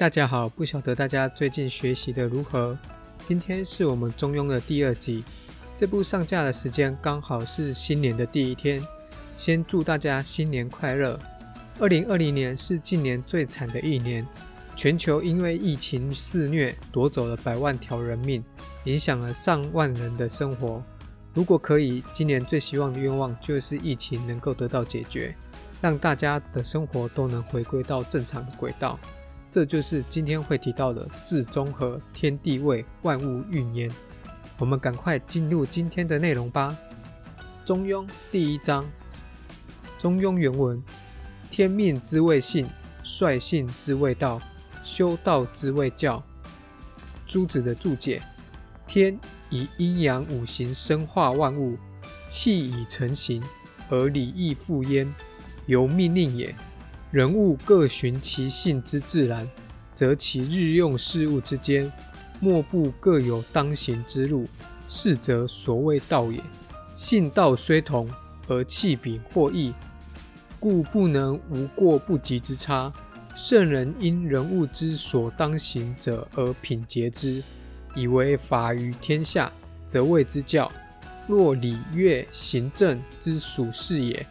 大家好！不晓得大家最近学习的如何？今天是我们中庸的第二集，这部上架的时间刚好是新年的第一天。先祝大家新年快乐！二零二零年是近年最惨的一年，全球因为疫情肆虐，夺走了百万条人命，影响了上万人的生活。如果可以，今年最希望的愿望就是疫情能够得到解决，让大家的生活都能回归到正常的轨道。这就是今天会提到的字中和，天地位，万物运焉。我们赶快进入今天的内容吧。中庸第一章。中庸原文：天命之谓性，率性之谓道，修道之谓教。朱子的注解：天以阴阳五行生化万物，气以成形，而理亦复焉，由命令也。人物各循其性之自然，则其日用事物之间，莫不各有当行之路，是则所谓道也。性道虽同，而气秉或异。故不能无过不及之差。圣人因人物之所当行者而品节之，以为法于天下，则谓之教。若礼乐行政之属事也，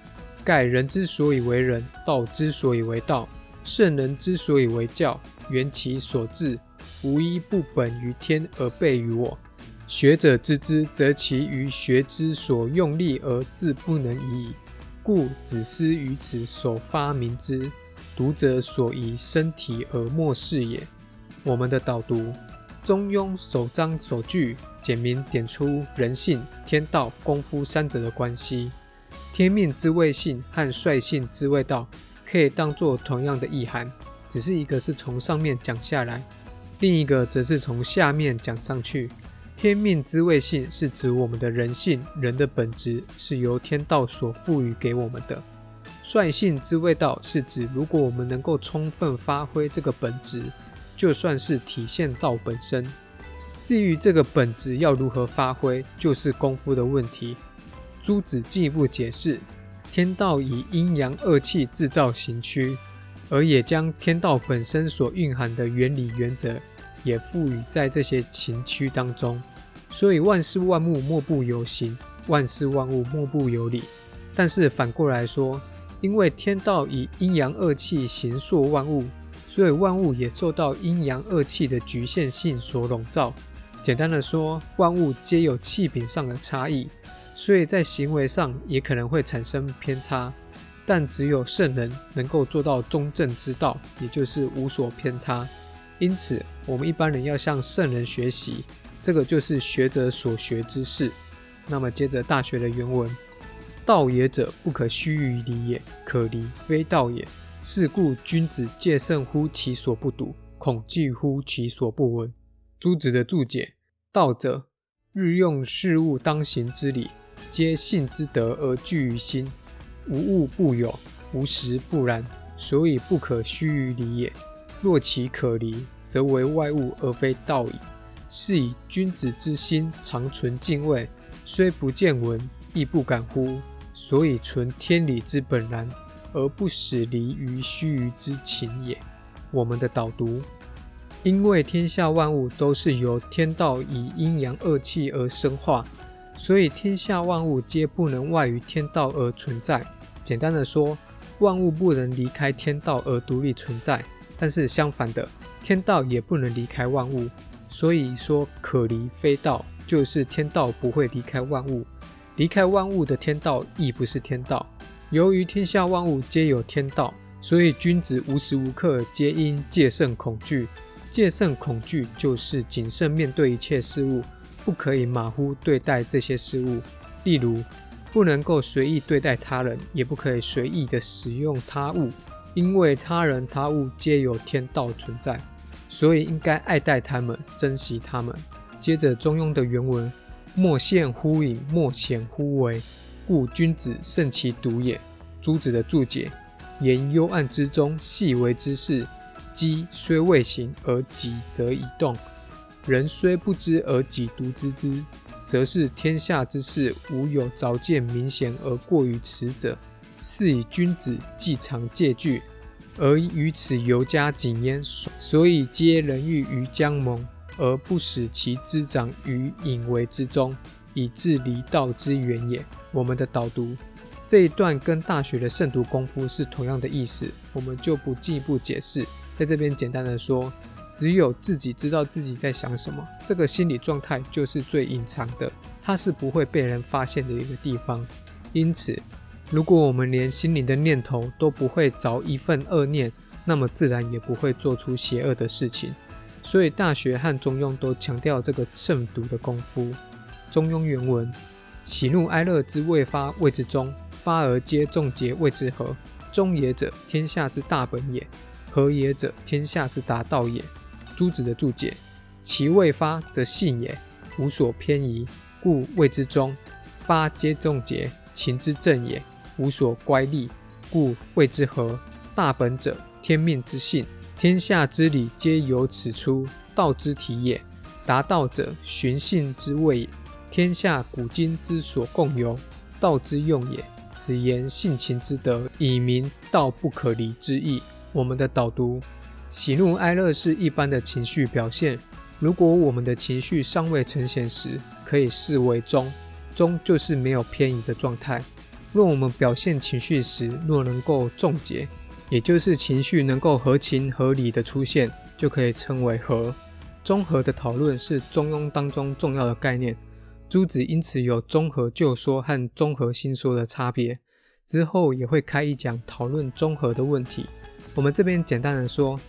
盖人之所以为人，道之所以为道，圣人之所以为教，缘其所至，无一不本于天而备于我。学者知之，则其于学之所用力而自不能已矣。故子思于此所发明之，读者所宜身体而莫视也。我们的导读：中庸首章首句简明点出人性、天道、功夫三者的关系。天命之谓性和率性之谓道，可以当作同样的意涵，只是一个是从上面讲下来，另一个则是从下面讲上去。天命之谓性，是指我们的人性，人的本质是由天道所赋予给我们的；率性之谓道，是指如果我们能够充分发挥这个本质，就算是体现道本身。至于这个本质要如何发挥，就是功夫的问题。朱子进一步解释：天道以阴阳二气制造形躯，而也将天道本身所蕴含的原理原则。也赋予在这些情区当中，所以万事万物莫不有形，万事万物莫不有理。但是反过来说，因为天道以阴阳二气形塑万物，所以万物也受到阴阳二气的局限性所笼罩。简单的说，万物皆有气品上的差异，所以在行为上也可能会产生偏差。但只有圣人能够做到中正之道，也就是无所偏差。因此，我们一般人要向圣人学习，这个就是学者所学之事。那么，接着《大学》的原文：“道也者，不可虚于理也，可离非道也。是故君子戒慎乎其所不睹，恐惧乎其所不闻。”朱子的注解：“道者，日用事物当行之理，皆性之德而聚于心，无物不有，无实不然，所以不可虚于理也。”若其可离，则为外物而非道矣。是以君子之心常存敬畏，虽不见闻，亦不敢乎？所以存天理之本然，而不使离于须臾之情也。我们的导读：因为天下万物都是由天道以阴阳二气而生化，所以天下万物皆不能外于天道而存在。简单的说，万物不能离开天道而独立存在。但是相反的，天道也不能离开万物，所以说可离非道，就是天道不会离开万物，离开万物的天道亦不是天道。由于天下万物皆有天道，所以君子无时无刻皆应戒慎恐惧。戒慎恐惧就是谨慎面对一切事物，不可以马虎对待这些事物。例如，不能够随意对待他人，也不可以随意的使用他物。因为他人他物皆有天道存在，所以应该爱戴他们，珍惜他们。接着中庸的原文：莫陷乎隐，莫显乎微，故君子慎其独也。朱子的注解：言幽暗之中，细微之事，积虽未行而己则已动；人虽不知而己独知之，则是天下之事无有早见明显而过于迟者。是以君子既常戒惧，而于此尤加谨焉，所以皆人欲于将盟，而不使其滋长于隐为之中，以致离道之远也。我们的导读这一段跟大学的慎独功夫是同样的意思，我们就不进一步解释，在这边简单的说，只有自己知道自己在想什么，这个心理状态就是最隐藏的，它是不会被人发现的一个地方。因此，如果我们连心灵的念头都不会着一份恶念，那么自然也不会做出邪恶的事情。所以，大学和中庸都强调这个慎独的功夫。中庸原文：喜怒哀乐之未发，谓之中；发而皆众结，谓之和。中也者，天下之大本也；和也者，天下之达道也。朱子的注解：其未发，则信也，无所偏移，故谓之中；发皆众结。情之正也，无所乖戾，故谓之和。大本者，天命之性，天下之理皆由此出，道之体也。达道者，循性之谓也，天下古今之所共有，道之用也。此言性情之德，以明道不可离之意。我们的导读：喜怒哀乐是一般的情绪表现，如果我们的情绪尚未呈现时，可以视为中。中就是没有偏移的状态。若我们表现情绪时，若能够重结，也就是情绪能够合情合理的出现，就可以称为和。综合的讨论是中庸当中重要的概念。朱子因此有综合旧说和综合新说的差别。之后也会开一讲讨论综合的问题。我们这边简单的说，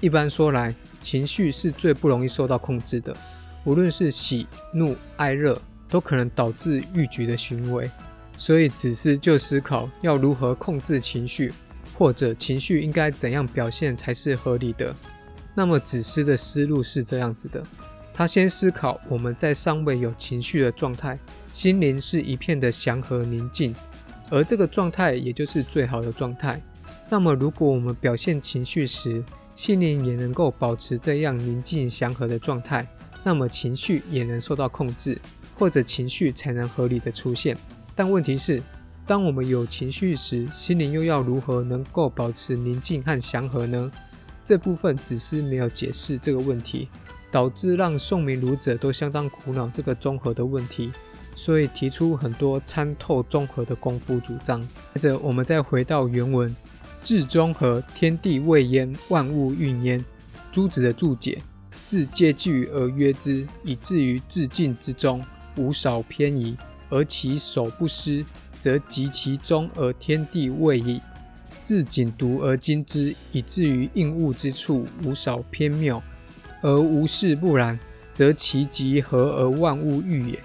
一般说来，情绪是最不容易受到控制的，无论是喜怒哀乐。都可能导致欲举的行为，所以子思就思考要如何控制情绪，或者情绪应该怎样表现才是合理的。那么子思的思路是这样子的：他先思考我们在尚未有情绪的状态，心灵是一片的祥和宁静，而这个状态也就是最好的状态。那么如果我们表现情绪时，心灵也能够保持这样宁静祥和的状态，那么情绪也能受到控制。或者情绪才能合理的出现，但问题是，当我们有情绪时，心灵又要如何能够保持宁静和祥和呢？这部分只是没有解释这个问题，导致让宋明儒者都相当苦恼这个综合的问题，所以提出很多参透综合的功夫主张。接着我们再回到原文，至中和，天地未焉，万物运焉。朱子的注解：自借据而约之，以至于至尽之中。无少偏移，而其守不失，则及其中而天地未矣。自仅独而精之，以至于应物之处无少偏谬，而无事不然，则其极和而万物欲也。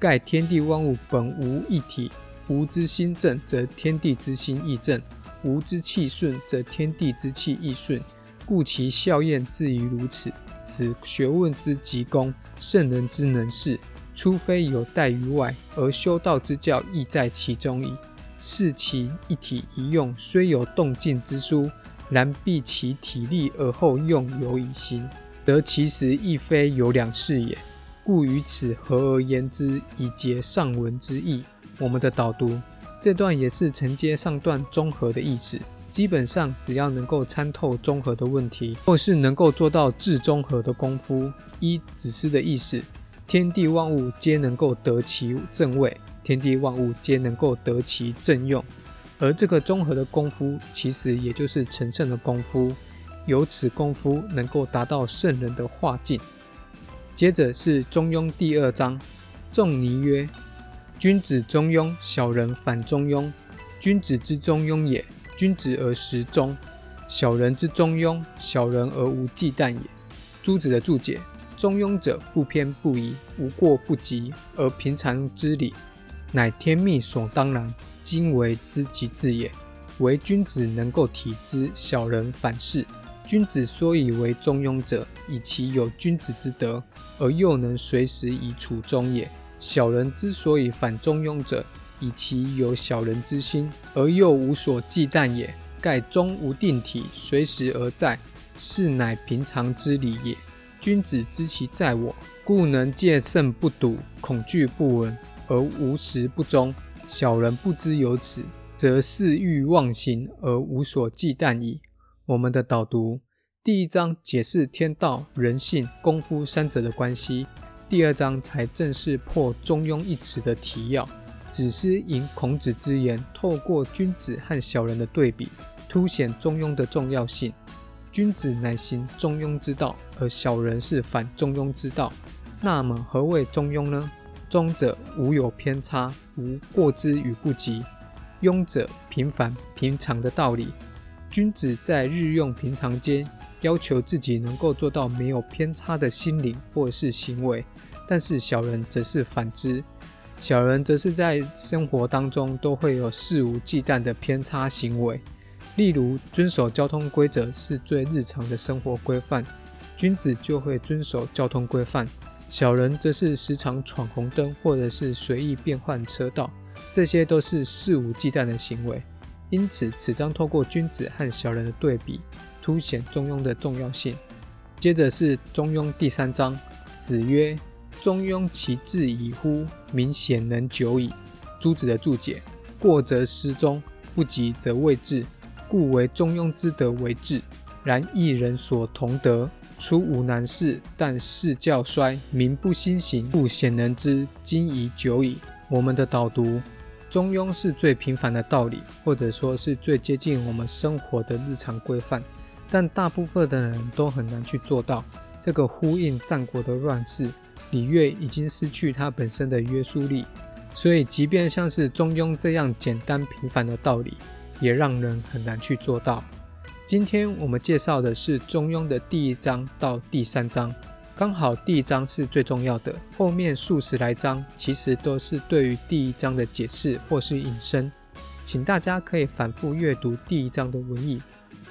盖天地万物本无一体，吾之心正，则天地之心亦正；吾之气顺，则天地之气亦顺。故其效验至于如此。此学问之极功，圣人之能事。除非有待于外，而修道之教亦在其中矣。视其一体一用，虽有动静之殊，然必其体力而后用有以行，得其实亦非有两事也。故于此合而言之，以结上文之意。我们的导读这段也是承接上段综合的意思。基本上只要能够参透综合的问题，或是能够做到至综合的功夫，依子思的意思。天地万物皆能够得其正位，天地万物皆能够得其正用，而这个综合的功夫，其实也就是成圣的功夫。由此功夫，能够达到圣人的化境。接着是《中庸》第二章，仲尼曰：“君子中庸，小人反中庸。君子之中庸也，君子而时中；小人之中庸，小人而无忌惮也。”朱子的注解。中庸者，不偏不倚，无过不及，而平常之理，乃天命所当然，今为之极致也。唯君子能够体之，小人反是。君子所以为中庸者，以其有君子之德，而又能随时以处中也。小人之所以反中庸者，以其有小人之心，而又无所忌惮也。盖中无定体，随时而在，是乃平常之理也。君子知其在我，故能戒慎不笃，恐惧不闻，而无时不忠。小人不知有此，则肆欲妄行而无所忌惮矣。我们的导读第一章解释天道、人性、功夫三者的关系，第二章才正式破中庸一词的提要。子思引孔子之言，透过君子和小人的对比，凸显中庸的重要性。君子乃行中庸之道，而小人是反中庸之道。那么何谓中庸呢？中者无有偏差，无过之与不及；庸者平凡平常的道理。君子在日用平常间，要求自己能够做到没有偏差的心灵或是行为；但是小人则是反之，小人则是在生活当中都会有肆无忌惮的偏差行为。例如，遵守交通规则是最日常的生活规范，君子就会遵守交通规范。小人则是时常闯红灯，或者是随意变换车道，这些都是肆无忌惮的行为。因此，此章透过君子和小人的对比，凸显中庸的重要性。接着是中庸第三章，子曰：“中庸其志矣乎！民显能久矣。”朱子的注解：过则失中，不及则未至，故为中庸之德为治。然一人所同德。出无难事，但事教衰，民不兴行，故显能之，今已久矣。我们的导读：中庸是最平凡的道理，或者说是最接近我们生活的日常规范，但大部分的人都很难去做到。这个呼应战国的乱世，礼乐已经失去它本身的约束力，所以即便像是中庸这样简单平凡的道理，也让人很难去做到。今天我们介绍的是《中庸》的第一章到第三章，刚好第一章是最重要的，后面数十来章其实都是对于第一章的解释或是引申，请大家可以反复阅读第一章的文意。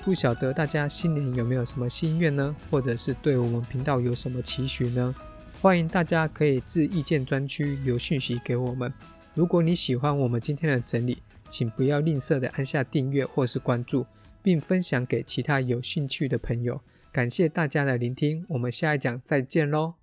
不晓得大家新年有没有什么心愿呢？或者是对我们频道有什么期许呢？欢迎大家可以至意见专区留讯息给我们。如果你喜欢我们今天的整理，请不要吝啬的按下订阅或是关注。并分享给其他有兴趣的朋友。感谢大家的聆听，我们下一讲再见喽。